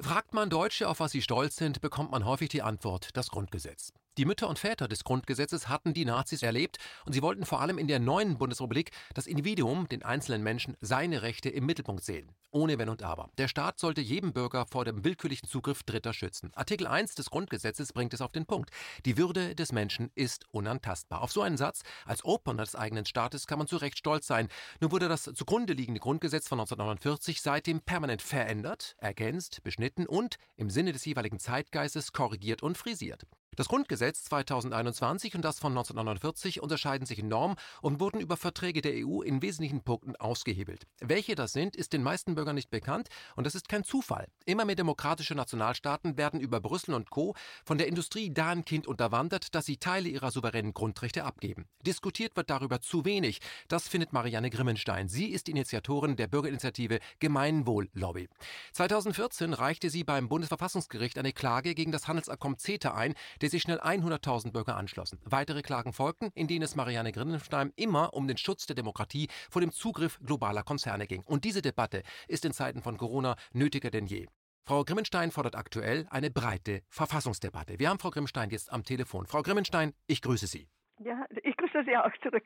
Fragt man Deutsche, auf was sie stolz sind, bekommt man häufig die Antwort das Grundgesetz. Die Mütter und Väter des Grundgesetzes hatten die Nazis erlebt und sie wollten vor allem in der neuen Bundesrepublik das Individuum, den einzelnen Menschen, seine Rechte im Mittelpunkt sehen. Ohne Wenn und Aber. Der Staat sollte jedem Bürger vor dem willkürlichen Zugriff Dritter schützen. Artikel 1 des Grundgesetzes bringt es auf den Punkt. Die Würde des Menschen ist unantastbar. Auf so einen Satz als Opener des eigenen Staates kann man zu Recht stolz sein. Nur wurde das zugrunde liegende Grundgesetz von 1949 seitdem permanent verändert, ergänzt, beschnitten und im Sinne des jeweiligen Zeitgeistes korrigiert und frisiert. Das Grundgesetz 2021 und das von 1949 unterscheiden sich enorm und wurden über Verträge der EU in wesentlichen Punkten ausgehebelt. Welche das sind, ist den meisten Bürgern nicht bekannt und das ist kein Zufall. Immer mehr demokratische Nationalstaaten werden über Brüssel und Co. von der Industrie dahingehend unterwandert, dass sie Teile ihrer souveränen Grundrechte abgeben. Diskutiert wird darüber zu wenig. Das findet Marianne Grimmenstein. Sie ist Initiatorin der Bürgerinitiative Gemeinwohl-Lobby. 2014 reichte sie beim Bundesverfassungsgericht eine Klage gegen das Handelsabkommen CETA ein, der der sich schnell 100.000 Bürger anschlossen. Weitere Klagen folgten, in denen es Marianne Grindenstein immer um den Schutz der Demokratie vor dem Zugriff globaler Konzerne ging. Und diese Debatte ist in Zeiten von Corona nötiger denn je. Frau Grimmenstein fordert aktuell eine breite Verfassungsdebatte. Wir haben Frau Grimmenstein jetzt am Telefon. Frau Grimmenstein, ich grüße Sie. Ja, ich grüße Sie auch zurück.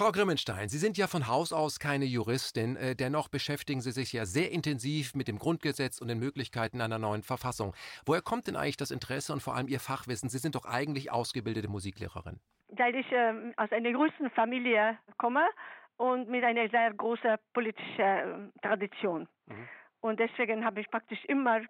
Frau Grimmenstein, Sie sind ja von Haus aus keine Juristin, äh, dennoch beschäftigen Sie sich ja sehr intensiv mit dem Grundgesetz und den Möglichkeiten einer neuen Verfassung. Woher kommt denn eigentlich das Interesse und vor allem Ihr Fachwissen? Sie sind doch eigentlich ausgebildete Musiklehrerin. Weil ich äh, aus einer größten Familie komme und mit einer sehr großen politischen äh, Tradition. Mhm. Und deswegen habe ich praktisch immer,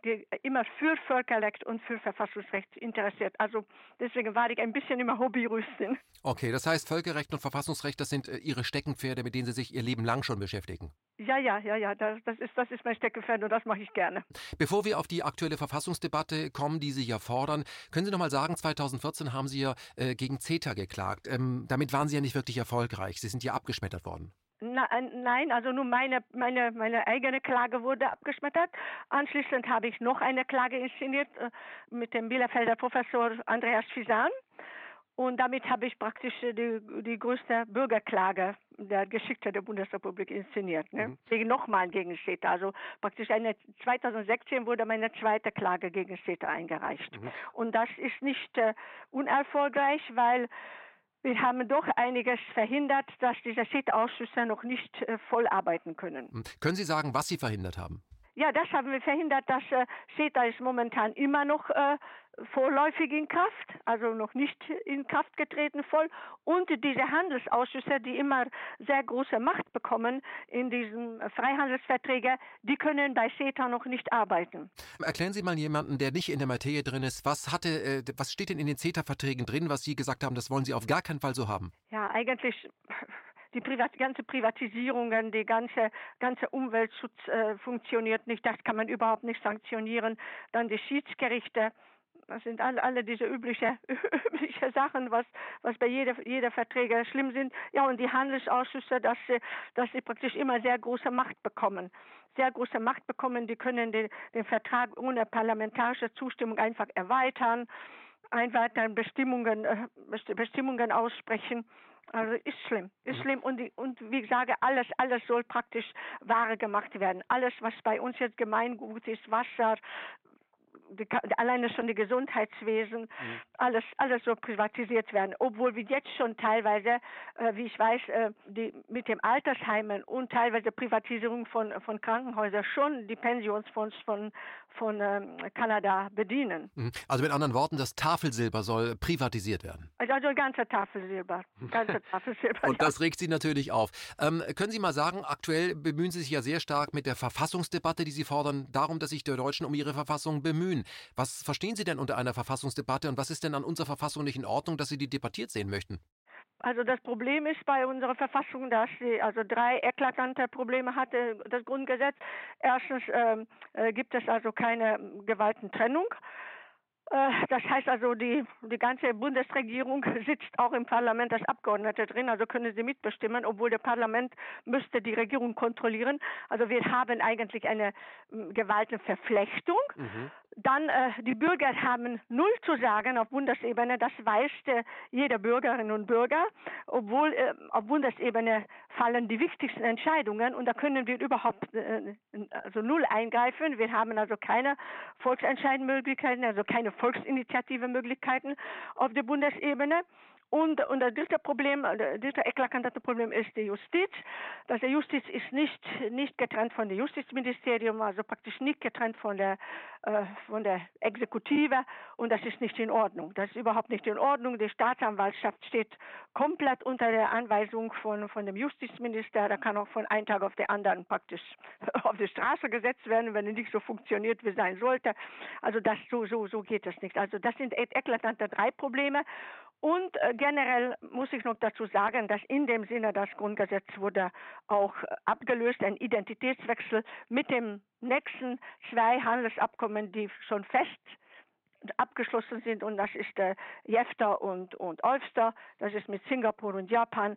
immer für Völkerrecht und für Verfassungsrecht interessiert. Also deswegen war ich ein bisschen immer Hobbyrüstin. Okay, das heißt Völkerrecht und Verfassungsrecht, das sind äh, Ihre Steckenpferde, mit denen Sie sich Ihr Leben lang schon beschäftigen. Ja, ja, ja, ja, das, das, ist, das ist mein Steckenpferd und das mache ich gerne. Bevor wir auf die aktuelle Verfassungsdebatte kommen, die Sie ja fordern, können Sie noch mal sagen, 2014 haben Sie ja äh, gegen CETA geklagt. Ähm, damit waren Sie ja nicht wirklich erfolgreich. Sie sind ja abgeschmettert worden. Nein, also nur meine, meine, meine eigene Klage wurde abgeschmettert. Anschließend habe ich noch eine Klage inszeniert äh, mit dem Bielefelder Professor Andreas Fisan. Und damit habe ich praktisch die, die größte Bürgerklage der Geschichte der Bundesrepublik inszeniert. Ne? Mhm. Gegen nochmal gegen CETA. Also praktisch eine, 2016 wurde meine zweite Klage gegen CETA eingereicht. Mhm. Und das ist nicht äh, unerfolgreich, weil wir haben doch einiges verhindert, dass diese CETA-Ausschüsse noch nicht äh, voll arbeiten können. Hm. Können Sie sagen, was Sie verhindert haben? Ja, das haben wir verhindert, dass äh, CETA ist momentan immer noch äh, vorläufig in Kraft, also noch nicht in Kraft getreten voll. Und diese Handelsausschüsse, die immer sehr große Macht bekommen in diesen Freihandelsverträgen, die können bei CETA noch nicht arbeiten. Erklären Sie mal jemanden, der nicht in der Materie drin ist, was hatte, äh, was steht denn in den CETA-Verträgen drin, was Sie gesagt haben, das wollen Sie auf gar keinen Fall so haben? Ja, eigentlich die Privat ganze Privatisierungen, die ganze, ganze Umweltschutz äh, funktioniert nicht, das kann man überhaupt nicht sanktionieren. Dann die Schiedsgerichte, das sind alle, alle diese übliche, übliche Sachen, was, was bei jeder, jeder Verträge schlimm sind. Ja, und die Handelsausschüsse, dass sie, dass sie praktisch immer sehr große Macht bekommen. Sehr große Macht bekommen, die können den, den Vertrag ohne parlamentarische Zustimmung einfach erweitern, dann Bestimmungen, äh, Bestimmungen aussprechen. Also ist schlimm, ist mhm. schlimm und, die, und wie ich sage, alles, alles soll praktisch wahre gemacht werden. Alles, was bei uns jetzt Gemeingut ist, Wasser, die, alleine schon die Gesundheitswesen, mhm. alles, alles so privatisiert werden. Obwohl wir jetzt schon teilweise, äh, wie ich weiß, äh, die, mit dem Altersheimen und teilweise Privatisierung von, von Krankenhäusern schon die Pensionsfonds von, von ähm, Kanada bedienen. Mhm. Also mit anderen Worten, das Tafelsilber soll privatisiert werden. Also, also ganze Tafelsilber. Ganze Tafelsilber und das regt Sie natürlich auf. Ähm, können Sie mal sagen, aktuell bemühen Sie sich ja sehr stark mit der Verfassungsdebatte, die Sie fordern, darum, dass sich die Deutschen um ihre Verfassung bemühen. Was verstehen Sie denn unter einer Verfassungsdebatte und was ist denn an unserer Verfassung nicht in Ordnung, dass Sie die debattiert sehen möchten? Also das Problem ist bei unserer Verfassung, dass sie also drei eklatante Probleme hatte, das Grundgesetz. Erstens ähm, äh, gibt es also keine Gewaltentrennung. Äh, das heißt also, die, die ganze Bundesregierung sitzt auch im Parlament als Abgeordnete drin, also können sie mitbestimmen, obwohl das Parlament müsste die Regierung kontrollieren. Also wir haben eigentlich eine Gewaltenverflechtung. Mhm. Dann äh, die Bürger haben null zu sagen auf Bundesebene, das weiß äh, jeder Bürgerin und Bürger, obwohl äh, auf Bundesebene fallen die wichtigsten Entscheidungen und da können wir überhaupt äh, also null eingreifen. Wir haben also keine Volksentscheidmöglichkeiten, also keine Volksinitiative-Möglichkeiten auf der Bundesebene. Und, und das dritte Problem, das dritte eklatante Problem ist die Justiz. Der Justiz ist nicht, nicht getrennt von dem Justizministerium, also praktisch nicht getrennt von der, äh, von der Exekutive und das ist nicht in Ordnung. Das ist überhaupt nicht in Ordnung. Die Staatsanwaltschaft steht komplett unter der Anweisung von, von dem Justizminister. Da kann auch von einem Tag auf den anderen praktisch auf die Straße gesetzt werden, wenn es nicht so funktioniert, wie sein sollte. Also das, so, so, so geht es nicht. Also das sind eklatante drei Probleme. Und äh, generell muss ich noch dazu sagen, dass in dem Sinne das Grundgesetz wurde auch abgelöst, ein Identitätswechsel mit dem nächsten zwei Handelsabkommen, die schon fest abgeschlossen sind. Und das ist äh, JEFTA und, und OLFSTA, das ist mit Singapur und Japan.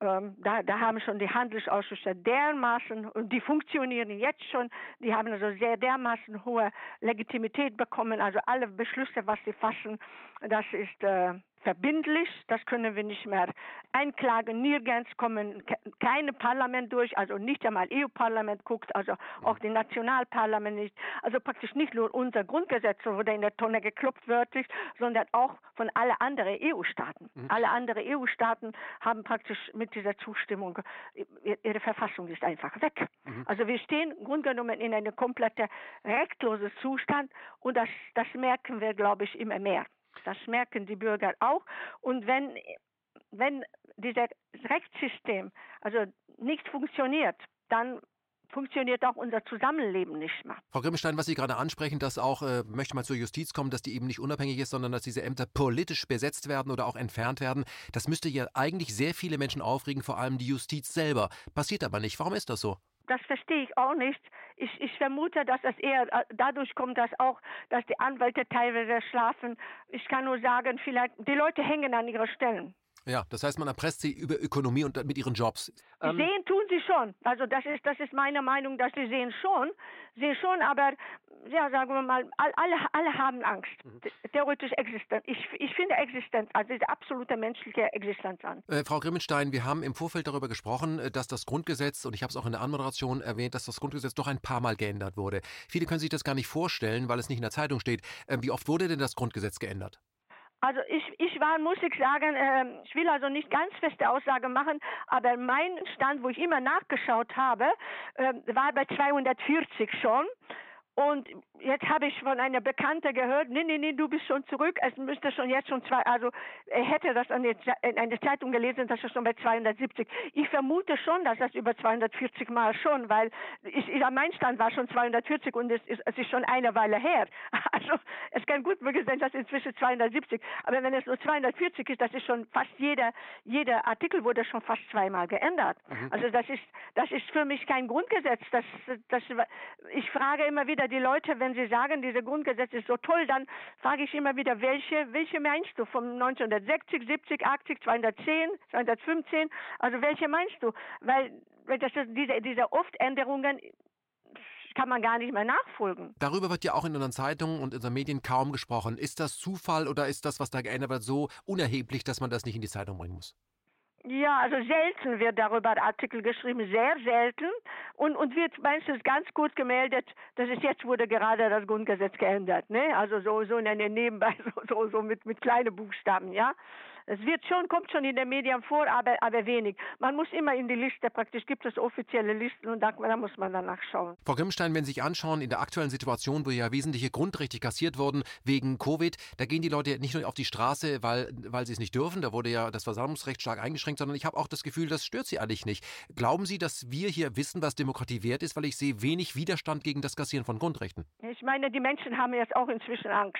Ähm, da, da, haben schon die Handelsausschüsse dermaßen, und die funktionieren jetzt schon, die haben also sehr dermaßen hohe Legitimität bekommen, also alle Beschlüsse, was sie fassen, das ist äh, verbindlich, das können wir nicht mehr einklagen. Nirgends kommen keine Parlament durch, also nicht einmal EU-Parlament guckt, also auch die Nationalparlament nicht. Also praktisch nicht nur unser Grundgesetz wurde in der Tonne geklopft wörtlich, sondern auch von allen anderen EU-Staaten. Mhm. Alle anderen EU-Staaten haben praktisch mit dieser Zustimmung, ihre Verfassung ist einfach weg. Mhm. Also wir stehen im Grunde genommen in einem kompletten rechtlosen Zustand und das, das merken wir, glaube ich, immer mehr. Das merken die Bürger auch. Und wenn, wenn dieses Rechtssystem also nicht funktioniert, dann funktioniert auch unser Zusammenleben nicht mehr. Frau Grimmelstein, was Sie gerade ansprechen, dass auch, äh, möchte man zur Justiz kommen, dass die eben nicht unabhängig ist, sondern dass diese Ämter politisch besetzt werden oder auch entfernt werden, das müsste ja eigentlich sehr viele Menschen aufregen, vor allem die Justiz selber. Passiert aber nicht. Warum ist das so? Das verstehe ich auch nicht. Ich, ich vermute, dass es eher äh, dadurch kommt, dass auch, dass die Anwälte teilweise schlafen. Ich kann nur sagen, vielleicht die Leute hängen an ihren Stellen. Ja, das heißt, man erpresst sie über Ökonomie und mit ihren Jobs. Ähm, sehen tun sie schon. Also das ist, das ist meine Meinung, dass sie sehen schon, sehen schon, aber ja, sagen wir mal, alle, alle haben Angst. Mhm. Theoretisch existent. Ich, ich finde Existenz, also diese absolute menschliche Existenz an. Äh, Frau Grimmenstein, wir haben im Vorfeld darüber gesprochen, äh, dass das Grundgesetz, und ich habe es auch in der Anmoderation erwähnt, dass das Grundgesetz doch ein paar Mal geändert wurde. Viele können sich das gar nicht vorstellen, weil es nicht in der Zeitung steht. Äh, wie oft wurde denn das Grundgesetz geändert? Also ich, ich war, muss ich sagen, äh, ich will also nicht ganz feste Aussage machen, aber mein Stand, wo ich immer nachgeschaut habe, äh, war bei 240 schon. Und jetzt habe ich von einer Bekannte gehört, nee, nee, nee, du bist schon zurück. Es müsste schon jetzt schon zwei, also er hätte das an in einer Zeitung gelesen, dass er schon bei 270. Ich vermute schon, dass das über 240 Mal schon, weil ich, ich mein Stand war schon 240 und es ist, es ist schon eine Weile her. Also es kann gut möglich sein, dass inzwischen 270. Aber wenn es nur 240 ist, das ist schon fast jeder, jeder Artikel wurde schon fast zweimal geändert. Mhm. Also das ist, das ist für mich kein Grundgesetz. Das, das, ich frage immer wieder, wieder die Leute, wenn sie sagen, dieses Grundgesetz ist so toll, dann frage ich immer wieder, welche, welche meinst du? Von 1960, 70, 80, 210, 215? Also welche meinst du? Weil, weil das ist diese, diese Oftänderungen kann man gar nicht mehr nachfolgen. Darüber wird ja auch in unseren Zeitungen und in unseren Medien kaum gesprochen. Ist das Zufall oder ist das, was da geändert wird, so unerheblich, dass man das nicht in die Zeitung bringen muss? Ja, also selten wird darüber Artikel geschrieben, sehr selten. Und, und wird meistens ganz gut gemeldet, dass es jetzt wurde gerade das Grundgesetz geändert. Ne? Also so, so Nebenbei, so, so, so mit, mit kleinen Buchstaben, ja. Es wird schon, kommt schon in den Medien vor, aber, aber wenig. Man muss immer in die Liste, praktisch gibt es offizielle Listen und da, da muss man danach schauen. Frau Grimmstein, wenn Sie sich anschauen, in der aktuellen Situation, wo ja wesentliche Grundrechte kassiert wurden wegen Covid, da gehen die Leute nicht nur auf die Straße, weil, weil sie es nicht dürfen, da wurde ja das Versammlungsrecht stark eingeschränkt, sondern ich habe auch das Gefühl, das stört sie eigentlich nicht. Glauben Sie, dass wir hier wissen, was Demokratie wert ist, weil ich sehe wenig Widerstand gegen das Kassieren von Grundrechten? Ich meine, die Menschen haben jetzt auch inzwischen Angst.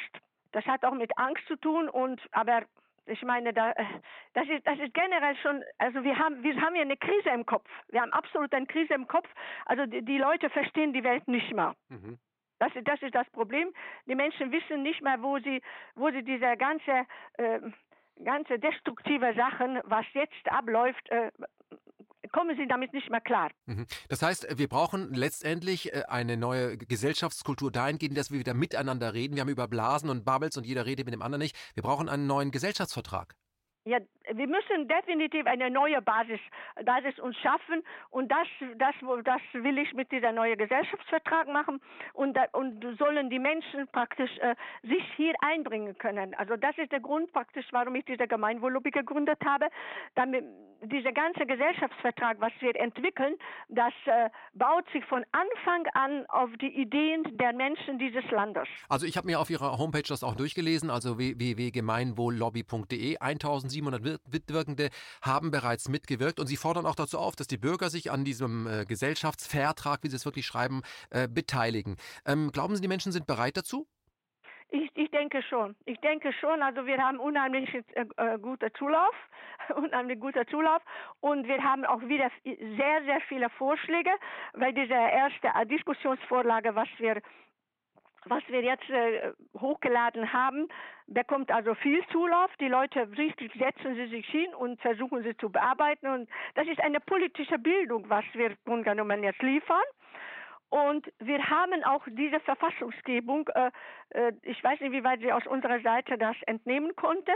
Das hat auch mit Angst zu tun und aber ich meine, da, äh, das, ist, das ist generell schon, also wir haben, wir haben hier eine Krise im Kopf. Wir haben absolut eine Krise im Kopf. Also die, die Leute verstehen die Welt nicht mehr. Mhm. Das, das ist das Problem. Die Menschen wissen nicht mehr, wo sie, wo sie diese ganze, äh, ganze destruktive Sachen, was jetzt abläuft, äh, kommen sie damit nicht mehr klar. Mhm. Das heißt, wir brauchen letztendlich äh, eine neue Gesellschaftskultur dahingehend, dass wir wieder miteinander reden. Wir haben über Blasen und Bubbles und jeder redet mit dem anderen nicht. Wir brauchen einen neuen Gesellschaftsvertrag. Ja, wir müssen definitiv eine neue Basis, Basis uns schaffen und das, das, das will ich mit dieser neuen Gesellschaftsvertrag machen und, und sollen die Menschen praktisch äh, sich hier einbringen können. Also das ist der Grund praktisch, warum ich diese Gemeinwohllobby gegründet habe. Damit dieser ganze Gesellschaftsvertrag, was wir entwickeln, das äh, baut sich von Anfang an auf die Ideen der Menschen dieses Landes. Also ich habe mir auf Ihrer Homepage das auch durchgelesen, also www.gemeinwohllobby.de 1000 700 Mitwirkende haben bereits mitgewirkt und sie fordern auch dazu auf, dass die Bürger sich an diesem äh, Gesellschaftsvertrag, wie sie es wirklich schreiben, äh, beteiligen. Ähm, glauben Sie, die Menschen sind bereit dazu? Ich, ich, denke schon. Ich denke schon. Also wir haben unheimlich äh, äh guter Zulauf, unheimlich guter Zulauf und wir haben auch wieder sehr, sehr viele Vorschläge, weil diese erste Diskussionsvorlage, was wir was wir jetzt äh, hochgeladen haben, bekommt also viel Zulauf. Die Leute richtig setzen sie sich hin und versuchen sie zu bearbeiten. Und das ist eine politische Bildung, was wir im Grunde genommen jetzt liefern. Und wir haben auch diese Verfassungsgebung, äh, äh, ich weiß nicht, wie weit Sie aus unserer Seite das entnehmen konnte,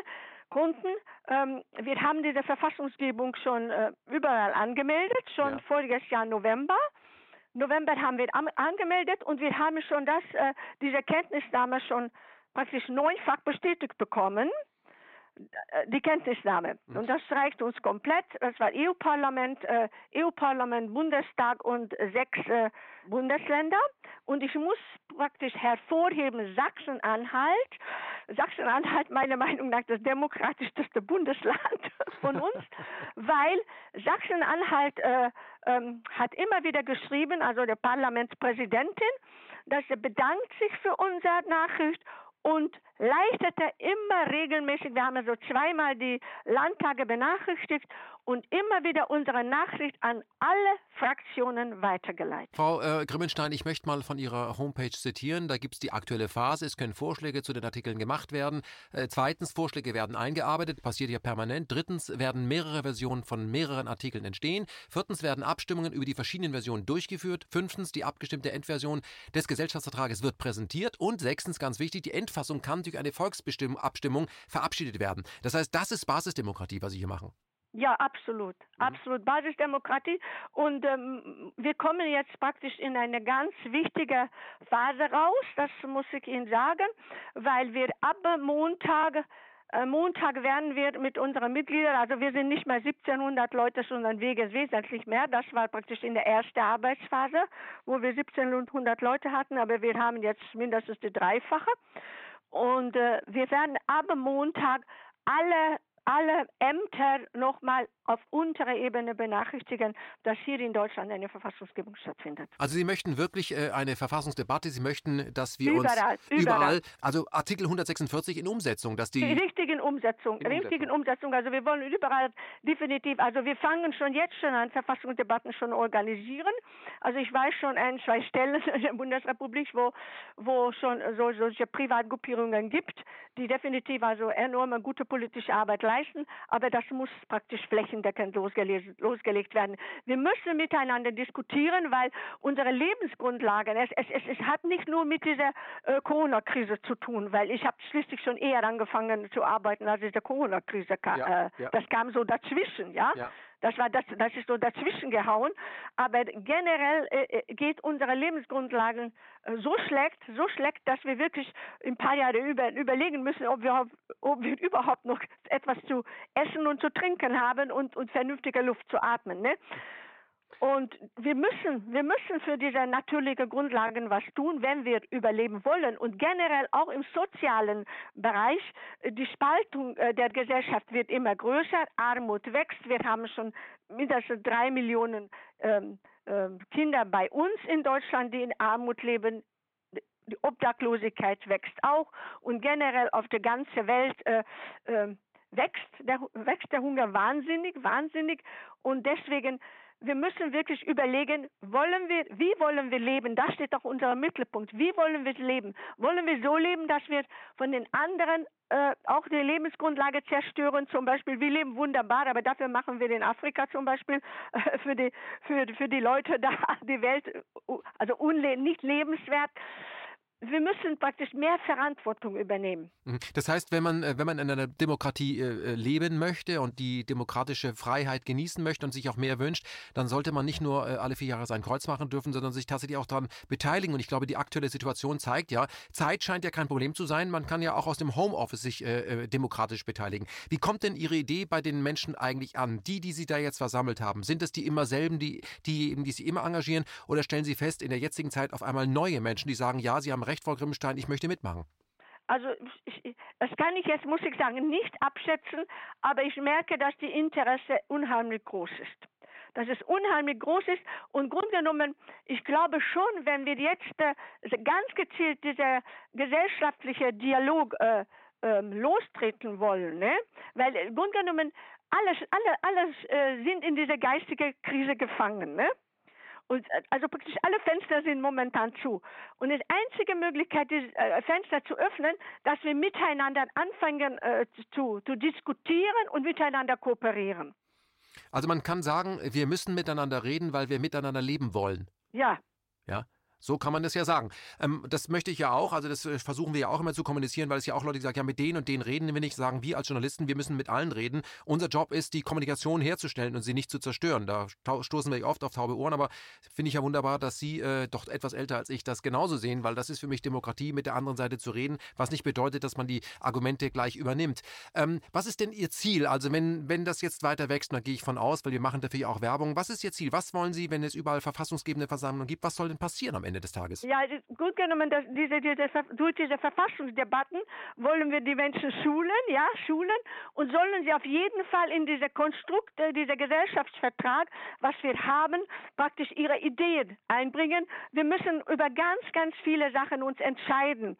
konnten. Ähm, wir haben diese Verfassungsgebung schon äh, überall angemeldet, schon ja. voriges Jahr November. November haben wir angemeldet und wir haben schon das, äh, diese Kenntnisnahme schon praktisch neunfach bestätigt bekommen. Äh, die Kenntnisnahme. Mhm. Und das reicht uns komplett. Das war EU-Parlament, äh, EU-Parlament, Bundestag und sechs äh, Bundesländer. Und ich muss praktisch hervorheben, Sachsen-Anhalt. Sachsen-Anhalt meiner Meinung nach das demokratischste Bundesland von uns, weil Sachsen-Anhalt äh, ähm, hat immer wieder geschrieben, also der Parlamentspräsidentin, dass er bedankt sich für unsere Nachricht und leistete immer regelmäßig, wir haben also zweimal die Landtage benachrichtigt und immer wieder unsere Nachricht an alle Fraktionen weitergeleitet. Frau äh, Grimmenstein, ich möchte mal von Ihrer Homepage zitieren. Da gibt es die aktuelle Phase. Es können Vorschläge zu den Artikeln gemacht werden. Äh, zweitens, Vorschläge werden eingearbeitet, passiert ja permanent. Drittens, werden mehrere Versionen von mehreren Artikeln entstehen. Viertens, werden Abstimmungen über die verschiedenen Versionen durchgeführt. Fünftens, die abgestimmte Endversion des Gesellschaftsvertrages wird präsentiert. Und sechstens, ganz wichtig, die Endfassung kann durch eine Volksabstimmung verabschiedet werden. Das heißt, das ist Basisdemokratie, was Sie hier machen. Ja, absolut. Mhm. Absolut. Basisdemokratie. Und ähm, wir kommen jetzt praktisch in eine ganz wichtige Phase raus, das muss ich Ihnen sagen, weil wir ab Montag äh, Montag werden wir mit unseren Mitgliedern, also wir sind nicht mehr 1700 Leute, sondern Wege wesentlich mehr. Das war praktisch in der ersten Arbeitsphase, wo wir 1700 Leute hatten, aber wir haben jetzt mindestens die dreifache. Und äh, wir werden ab Montag alle alle Ämter nochmal auf unterer Ebene benachrichtigen, dass hier in Deutschland eine Verfassungsgebung stattfindet. Also Sie möchten wirklich äh, eine Verfassungsdebatte, Sie möchten, dass wir überall, uns überall, überall, also Artikel 146 in Umsetzung, dass die, die richtigen Umsetzung, richtigen Umsetzung. Also wir wollen überall definitiv, also wir fangen schon jetzt schon an Verfassungsdebatten schon organisieren. Also ich weiß schon ein, zwei Stellen in der Bundesrepublik, wo wo schon so, solche Privatgruppierungen gibt, die definitiv also enorme gute politische Arbeit leisten, aber das muss praktisch flächen flächendeckend losgelegt, losgelegt werden. Wir müssen miteinander diskutieren, weil unsere Lebensgrundlagen, es, es, es, es hat nicht nur mit dieser äh, Corona-Krise zu tun, weil ich habe schließlich schon eher angefangen zu arbeiten, als diese Corona-Krise kam. Ja, äh, ja. Das kam so dazwischen, ja. ja. Das war das, das ist so dazwischen gehauen. Aber generell äh, äh geht unsere Lebensgrundlagen äh, so schlecht, so schlecht, dass wir wirklich ein paar Jahre über, überlegen müssen, ob wir, ob wir überhaupt noch etwas zu essen und zu trinken haben und, und vernünftige Luft zu atmen. Ne? Und wir müssen, wir müssen für diese natürlichen Grundlagen was tun, wenn wir überleben wollen. Und generell auch im sozialen Bereich, die Spaltung äh, der Gesellschaft wird immer größer, Armut wächst. Wir haben schon mindestens drei Millionen ähm, äh, Kinder bei uns in Deutschland, die in Armut leben. Die Obdachlosigkeit wächst auch und generell auf der ganzen Welt äh, äh, wächst, der, wächst der Hunger wahnsinnig, wahnsinnig. Und deswegen wir müssen wirklich überlegen, wollen wir, wie wollen wir leben? Das steht doch unser Mittelpunkt. Wie wollen wir leben? Wollen wir so leben, dass wir von den anderen äh, auch die Lebensgrundlage zerstören? Zum Beispiel, wir leben wunderbar, aber dafür machen wir in Afrika zum Beispiel äh, für die für, für die Leute da die Welt also unle nicht lebenswert wir müssen praktisch mehr Verantwortung übernehmen. Mhm. Das heißt, wenn man, äh, wenn man in einer Demokratie äh, äh, leben möchte und die demokratische Freiheit genießen möchte und sich auch mehr wünscht, dann sollte man nicht nur alle vier Jahre sein Kreuz machen dürfen, sondern sich tatsächlich auch daran beteiligen. Und ich glaube, die aktuelle Situation zeigt ja, Zeit scheint ja kein Problem zu sein. Man kann ja auch aus dem Homeoffice sich demokratisch beteiligen. Wie kommt denn Ihre Idee bei den Menschen eigentlich an? Die, die Sie da jetzt versammelt haben, sind es die immer selben, die, die, die Sie immer engagieren? Oder stellen Sie fest, in der jetzigen Zeit auf einmal neue Menschen, die sagen, ja, Sie haben recht, Frau Grimmstein, ich möchte mitmachen? Also das kann ich jetzt, muss ich sagen, nicht abschätzen, aber ich merke, dass die Interesse unheimlich groß ist. Dass es unheimlich groß ist und grundgenommen, ich glaube schon, wenn wir jetzt äh, ganz gezielt dieser gesellschaftliche Dialog äh, äh, lostreten wollen, ne? weil äh, grundgenommen alles, alle, alles äh, sind in dieser geistigen Krise gefangen. Ne? Und äh, also praktisch alle Fenster sind momentan zu. Und die einzige Möglichkeit, die äh, Fenster zu öffnen, dass wir miteinander anfangen äh, zu, zu diskutieren und miteinander kooperieren. Also man kann sagen, wir müssen miteinander reden, weil wir miteinander leben wollen. Ja. Ja. So kann man das ja sagen. Ähm, das möchte ich ja auch, also das äh, versuchen wir ja auch immer zu kommunizieren, weil es ja auch Leute sagen, ja, mit denen und denen reden wir nicht, sagen wir als Journalisten, wir müssen mit allen reden. Unser Job ist, die Kommunikation herzustellen und sie nicht zu zerstören. Da stoßen wir oft auf taube Ohren, aber finde ich ja wunderbar, dass Sie, äh, doch etwas älter als ich, das genauso sehen, weil das ist für mich Demokratie, mit der anderen Seite zu reden, was nicht bedeutet, dass man die Argumente gleich übernimmt. Ähm, was ist denn Ihr Ziel? Also wenn, wenn das jetzt weiter wächst, dann gehe ich von aus, weil wir machen dafür ja auch Werbung. Was ist Ihr Ziel? Was wollen Sie, wenn es überall verfassungsgebende Versammlungen gibt? Was soll denn passieren am Ende des Tages? Ja, gut genommen, dass diese, diese, durch diese Verfassungsdebatten wollen wir die Menschen schulen, ja, schulen und sollen sie auf jeden Fall in diese Konstrukte, dieser Gesellschaftsvertrag, was wir haben, praktisch ihre Ideen einbringen. Wir müssen über ganz, ganz viele Sachen uns entscheiden.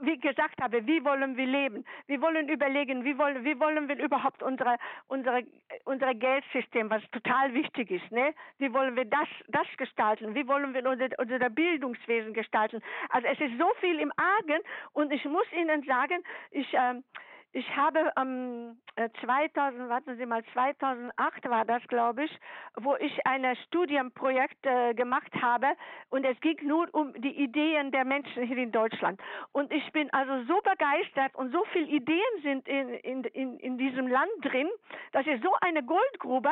Wie gesagt habe, wie wollen wir leben? Wir wollen überlegen, wie wollen, wie wollen wir überhaupt unsere, unsere, unsere Geldsystem, was total wichtig ist, ne? Wie wollen wir das, das gestalten? Wie wollen wir unser, unser Bildungswesen gestalten. Also es ist so viel im Argen und ich muss Ihnen sagen, ich ähm, ich habe ähm, 2000, warten Sie mal, 2008 war das, glaube ich, wo ich ein Studienprojekt äh, gemacht habe und es ging nur um die Ideen der Menschen hier in Deutschland. Und ich bin also so begeistert und so viele Ideen sind in, in, in, in diesem Land drin, das ist so eine Goldgrube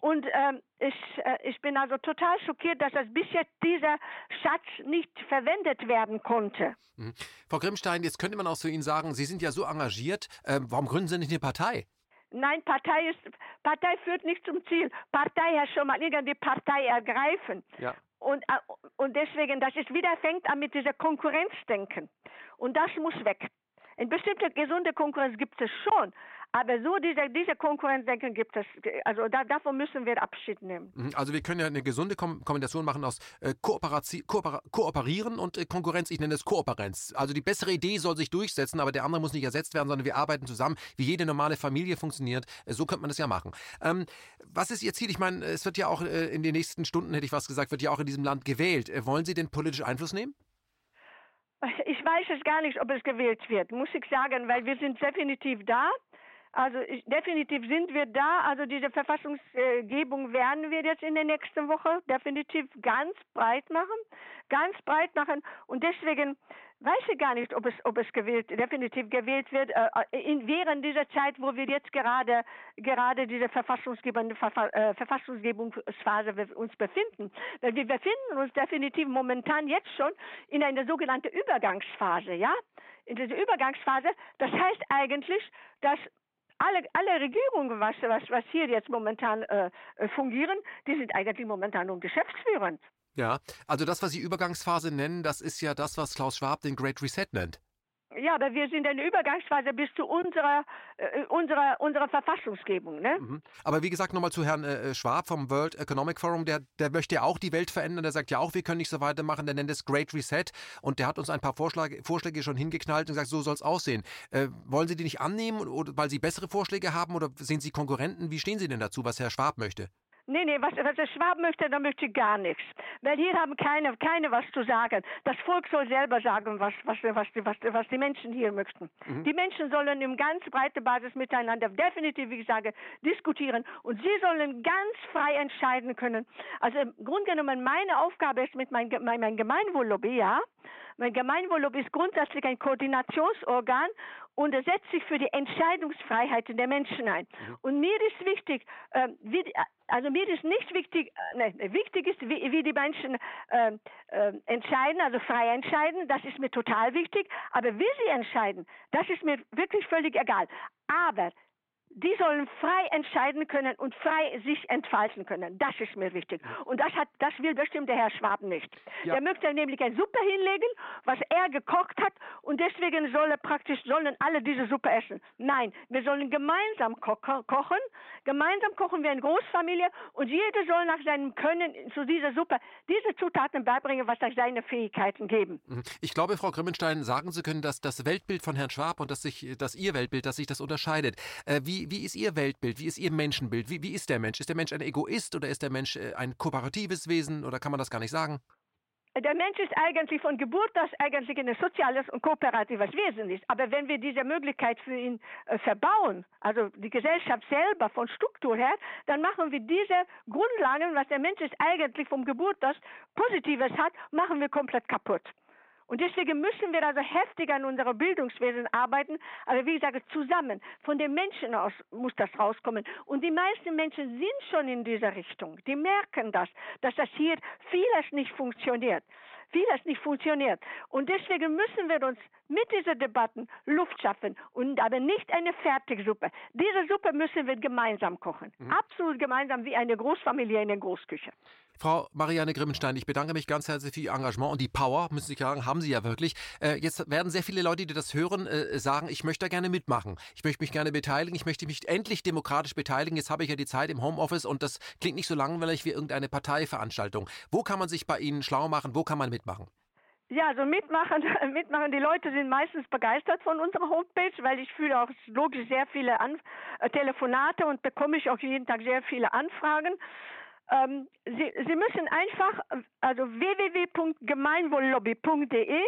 und ähm, ich, äh, ich bin also total schockiert, dass das bis jetzt dieser Schatz nicht verwendet werden konnte. Mhm. Frau Grimmstein, jetzt könnte man auch zu Ihnen sagen, Sie sind ja so engagiert, ähm, warum gründen Sie nicht eine Partei? Nein, Partei ist Partei führt nicht zum Ziel. Partei ja schon mal irgendwie Partei ergreifen. Ja. Und, äh, und deswegen, das ist wieder fängt an mit dieser Konkurrenzdenken. Und das muss weg. Eine bestimmte gesunde Konkurrenz gibt es schon, aber so diese, diese Konkurrenzdenken gibt es, also da, davon müssen wir Abschied nehmen. Mhm, also wir können ja eine gesunde Kom Kombination machen aus äh, Kooper Kooperieren und äh, Konkurrenz, ich nenne es Kooperenz. Also die bessere Idee soll sich durchsetzen, aber der andere muss nicht ersetzt werden, sondern wir arbeiten zusammen, wie jede normale Familie funktioniert. Äh, so könnte man das ja machen. Ähm, was ist Ihr Ziel? Ich meine, es wird ja auch äh, in den nächsten Stunden, hätte ich was gesagt, wird ja auch in diesem Land gewählt. Äh, wollen Sie denn politisch Einfluss nehmen? Ich weiß es gar nicht, ob es gewählt wird, muss ich sagen, weil wir sind definitiv da. Also ich, definitiv sind wir da. Also diese Verfassungsgebung werden wir jetzt in der nächsten Woche definitiv ganz breit machen, ganz breit machen. Und deswegen weiß ich gar nicht, ob es, ob es gewählt, definitiv gewählt wird, äh, in, während dieser Zeit, wo wir jetzt gerade, gerade diese verfassungsgebende Verfa äh, Verfassungsgebungsphase uns befinden. Weil wir befinden uns definitiv momentan jetzt schon in einer sogenannten Übergangsphase, ja? In dieser Übergangsphase. Das heißt eigentlich, dass alle, alle Regierungen, was, was, was hier jetzt momentan äh, äh, fungieren, die sind eigentlich momentan nur geschäftsführend. Ja, also das, was Sie Übergangsphase nennen, das ist ja das, was Klaus Schwab den Great Reset nennt. Ja, aber wir sind in der Übergangsphase bis zu unserer, äh, unserer, unserer Verfassungsgebung. Ne? Mhm. Aber wie gesagt, nochmal zu Herrn äh, Schwab vom World Economic Forum, der, der möchte ja auch die Welt verändern. Der sagt ja auch, wir können nicht so weitermachen. Der nennt es Great Reset. Und der hat uns ein paar Vorschläge, Vorschläge schon hingeknallt und gesagt, so soll es aussehen. Äh, wollen Sie die nicht annehmen, oder, weil Sie bessere Vorschläge haben oder sehen Sie Konkurrenten? Wie stehen Sie denn dazu, was Herr Schwab möchte? Nee, nee, was, was der Schwab möchte, da möchte ich gar nichts. Weil hier haben keine, keine was zu sagen. Das Volk soll selber sagen, was, was, was, was, was die Menschen hier möchten. Mhm. Die Menschen sollen im ganz breite Basis miteinander definitiv, wie ich sage, diskutieren. Und sie sollen ganz frei entscheiden können. Also im Grunde genommen, meine Aufgabe ist mit meinem mein, mein Gemeinwohllobby, ja, mein Gemeinwohllobby ist grundsätzlich ein Koordinationsorgan und er setzt sich für die Entscheidungsfreiheiten der Menschen ein. Mhm. Und mir ist wichtig, äh, wie, also mir ist nicht wichtig, äh, ne, wichtig ist, wie, wie die Menschen äh, entscheiden, also frei entscheiden, das ist mir total wichtig, aber wie sie entscheiden, das ist mir wirklich völlig egal. Aber die sollen frei entscheiden können und frei sich entfalten können. Das ist mir wichtig. Und das hat, das will bestimmt der Herr Schwab nicht. Ja. Der möchte nämlich eine Suppe hinlegen, was er gekocht hat, und deswegen soll er praktisch, sollen alle diese Suppe essen. Nein, wir sollen gemeinsam ko kochen, gemeinsam kochen wir in Großfamilie, und jeder soll nach seinem Können zu dieser Suppe diese Zutaten beibringen, was euch seine Fähigkeiten geben. Mhm. Ich glaube, Frau Grimmenstein, sagen zu können, dass das Weltbild von Herrn Schwab und dass sich, dass Ihr Weltbild, dass sich das unterscheidet. Äh, wie wie, ist Ihr Weltbild? Wie ist Ihr Menschenbild? Wie, wie ist der Mensch? Ist der Mensch ein Egoist oder ist der Mensch äh, ein kooperatives Wesen oder kann man das gar nicht sagen? Der Mensch ist eigentlich von Geburt aus eigentlich ein soziales und kooperatives Wesen ist. Aber wenn wir diese Möglichkeit für ihn äh, verbauen, also die Gesellschaft selber von Struktur her, dann machen wir diese Grundlagen, was der Mensch ist eigentlich von Geburt aus Positives hat, machen wir komplett kaputt. Und deswegen müssen wir also heftig an unserem Bildungswesen arbeiten, aber wie gesagt, zusammen. Von den Menschen aus muss das rauskommen. Und die meisten Menschen sind schon in dieser Richtung. Die merken das, dass das hier vieles nicht funktioniert vieles nicht funktioniert. Und deswegen müssen wir uns mit diesen Debatten Luft schaffen und aber nicht eine Fertigsuppe. Diese Suppe müssen wir gemeinsam kochen. Mhm. Absolut gemeinsam wie eine Großfamilie in der Großküche. Frau Marianne Grimmenstein, ich bedanke mich ganz herzlich für Ihr Engagement und die Power, müssen Sie sagen, haben Sie ja wirklich. Äh, jetzt werden sehr viele Leute, die das hören, äh, sagen, ich möchte da gerne mitmachen. Ich möchte mich gerne beteiligen. Ich möchte mich endlich demokratisch beteiligen. Jetzt habe ich ja die Zeit im Homeoffice und das klingt nicht so langweilig wie irgendeine Parteiveranstaltung. Wo kann man sich bei Ihnen schlau machen? Wo kann man mitmachen? Ja, also mitmachen, mitmachen. Die Leute sind meistens begeistert von unserer Homepage, weil ich fühle auch logisch sehr viele An äh, Telefonate und bekomme ich auch jeden Tag sehr viele Anfragen. Ähm, Sie, Sie müssen einfach, also www.gemeinwohllobby.de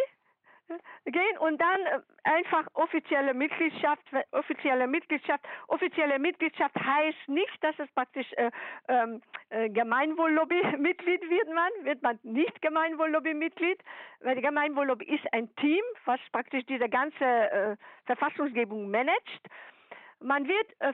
gehen und dann äh, einfach offizielle Mitgliedschaft, offizielle Mitgliedschaft, offizielle Mitgliedschaft heißt nicht, dass es praktisch äh, ähm, äh, Gemeinwohllobby-Mitglied wird man, wird man nicht Gemeinwohllobby-Mitglied, weil die Gemeinwohllobby ist ein Team, was praktisch diese ganze äh, Verfassungsgebung managt. Man wird äh,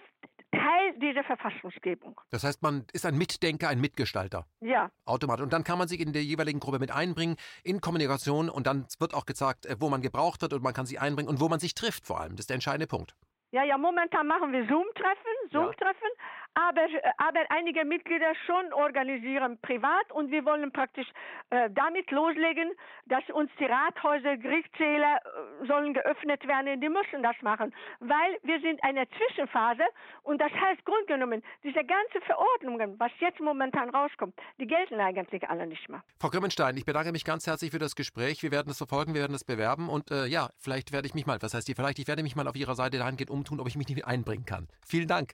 Teil dieser Verfassungsgebung. Das heißt, man ist ein Mitdenker, ein Mitgestalter. Ja. Automatisch. Und dann kann man sich in der jeweiligen Gruppe mit einbringen, in Kommunikation und dann wird auch gezeigt, äh, wo man gebraucht wird und man kann sich einbringen und wo man sich trifft vor allem. Das ist der entscheidende Punkt. Ja, ja, momentan machen wir Zoom-Treffen, Zoom-Treffen, ja. Aber, aber einige Mitglieder schon organisieren privat und wir wollen praktisch äh, damit loslegen, dass uns die Rathäuser, Gerichtssäle äh, sollen geöffnet werden, die müssen das machen, weil wir sind eine Zwischenphase und das heißt grundgenommen, diese ganzen Verordnungen, was jetzt momentan rauskommt, die gelten eigentlich alle nicht mehr. Frau Grimmenstein, ich bedanke mich ganz herzlich für das Gespräch. Wir werden es verfolgen, wir werden es bewerben und äh, ja, vielleicht werde ich mich mal, was heißt hier, vielleicht, ich werde mich mal auf Ihrer Seite dahingehend umtun, ob ich mich nicht einbringen kann. Vielen Dank.